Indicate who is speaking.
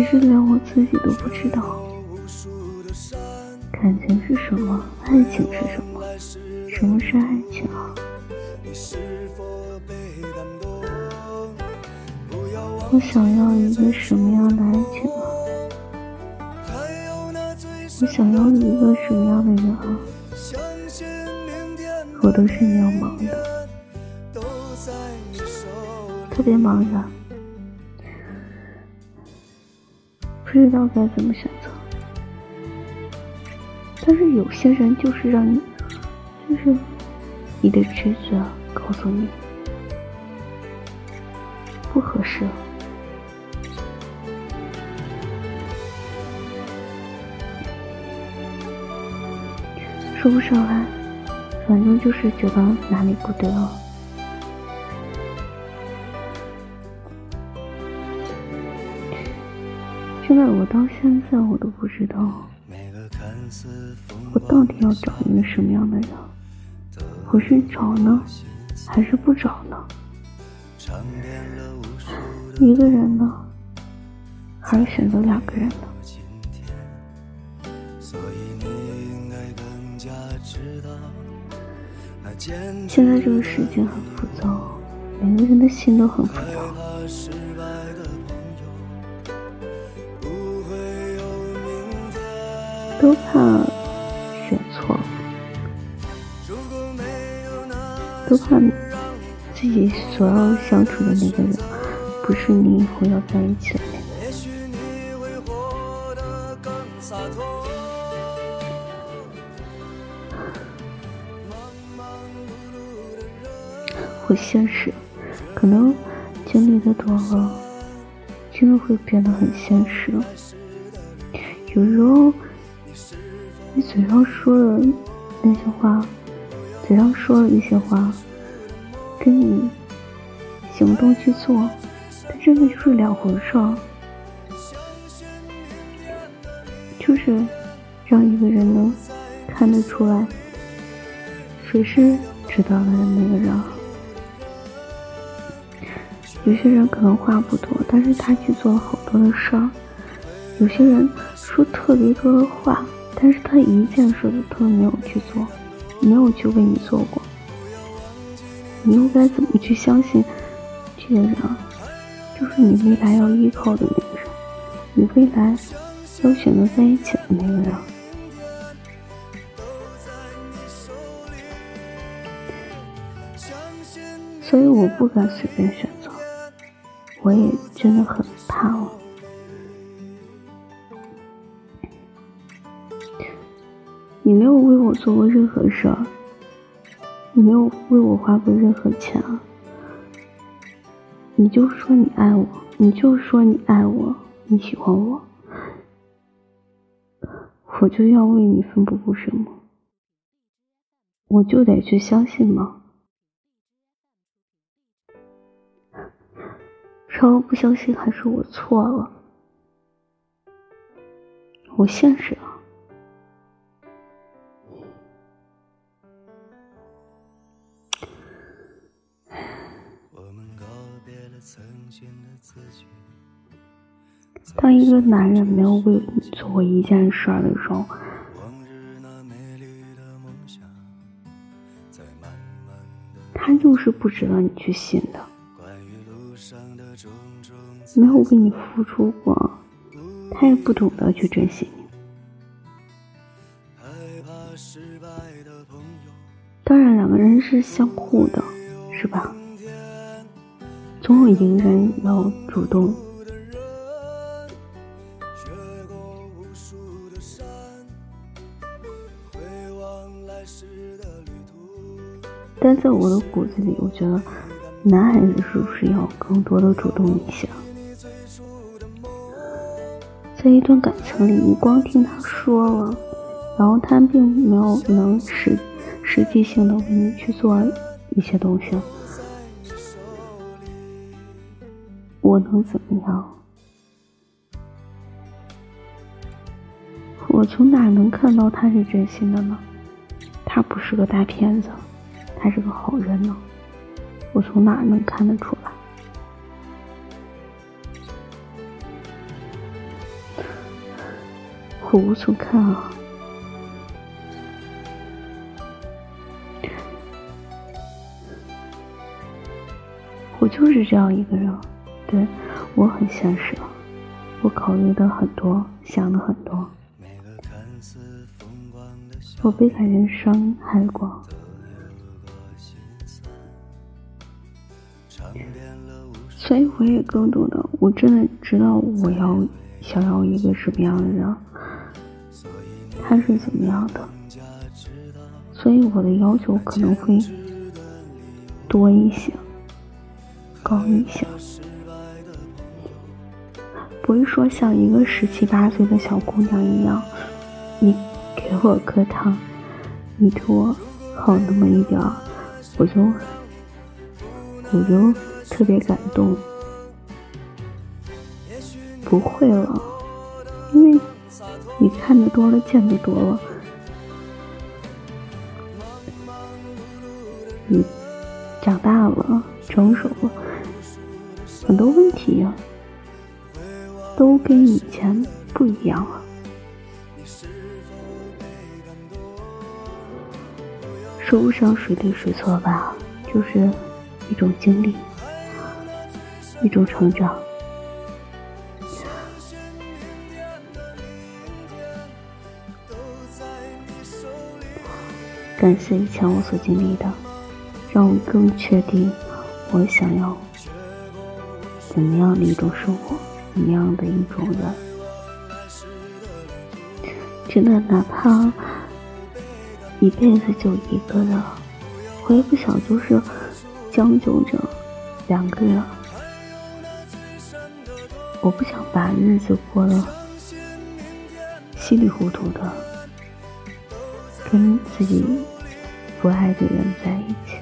Speaker 1: 其实连我自己都不知道，感情是什么，爱情是什么，什么是爱情啊？我想要一个什么样的爱情啊？我想要一个什么样的人啊？我都是那样忙的，特别茫然，不知道该怎么选择。但是有些人就是让你，就是你的直觉告诉你不合适。说不上来，反正就是觉得哪里不对了。现在我到现在我都不知道，我到底要找一个什么样的人？我是找呢，还是不找呢？一个人呢，还是选择两个人呢？现在这个世界很浮躁，每个人的心都很浮躁，都怕选错，都怕自己所要相处的那个人不是你以后要在一起的那个人。不现实，可能经历的多了，真的会变得很现实。有时候，你嘴上说的那些话，嘴上说的一些话，跟你行动去做，它真的就是两回事儿。就是让一个人能看得出来，谁是知道的那个人。有些人可能话不多，但是他去做了好多的事儿；有些人说特别多的话，但是他一件事都特没有去做，没有去为你做过。你又该怎么去相信这个人啊？就是你未来要依靠的那个人，你未来要选择在一起的那个人。所以我不敢随便选择。我也真的很怕哦。你没有为我做过任何事儿，你没有为我花过任何钱啊！你就说你爱我，你就说你爱我，你喜欢我，我就要为你奋不顾身吗？我就得去相信吗？然后不相信还是我错了，我现实了。当一个男人没有为你做过一件事儿的时候，他就是不值得你去信的。没有为你付出过，他也不懂得去珍惜你。当然，两个人是相互的，是吧？总有一个人要主动。但在我的骨子里，我觉得男孩子是不是要更多的主动一些？在一段感情里，你光听他说了，然后他并没有能实实际性的为你去做一些东西，我能怎么样？我从哪能看到他是真心的呢？他不是个大骗子，他是个好人呢。我从哪能看得出来？我无从看啊！我就是这样一个人，对我很现实，我考虑的很多，想的很多。我被感人伤害过，所以我也更懂得，我真的知道我要想要一个什么样的人，他是怎么样的，所以我的要求可能会多一些，高一些，不会说像一个十七八岁的小姑娘一样，你。给我颗糖，你对我好那么一点儿，我就我就特别感动。不会了，因为你看的多了，见的多了，你长大了，成熟了，很多问题呀，都跟以前不一样了。说不上谁对谁错吧，就是一种经历，一种成长。感谢以前我所经历的，让我更确定我想要怎么样的一种生活，怎么样的一种人。真的，哪怕。一辈子就一个人，我也不想就是将就着两个人。我不想把日子过得稀里糊涂的，跟自己不爱的人在一起。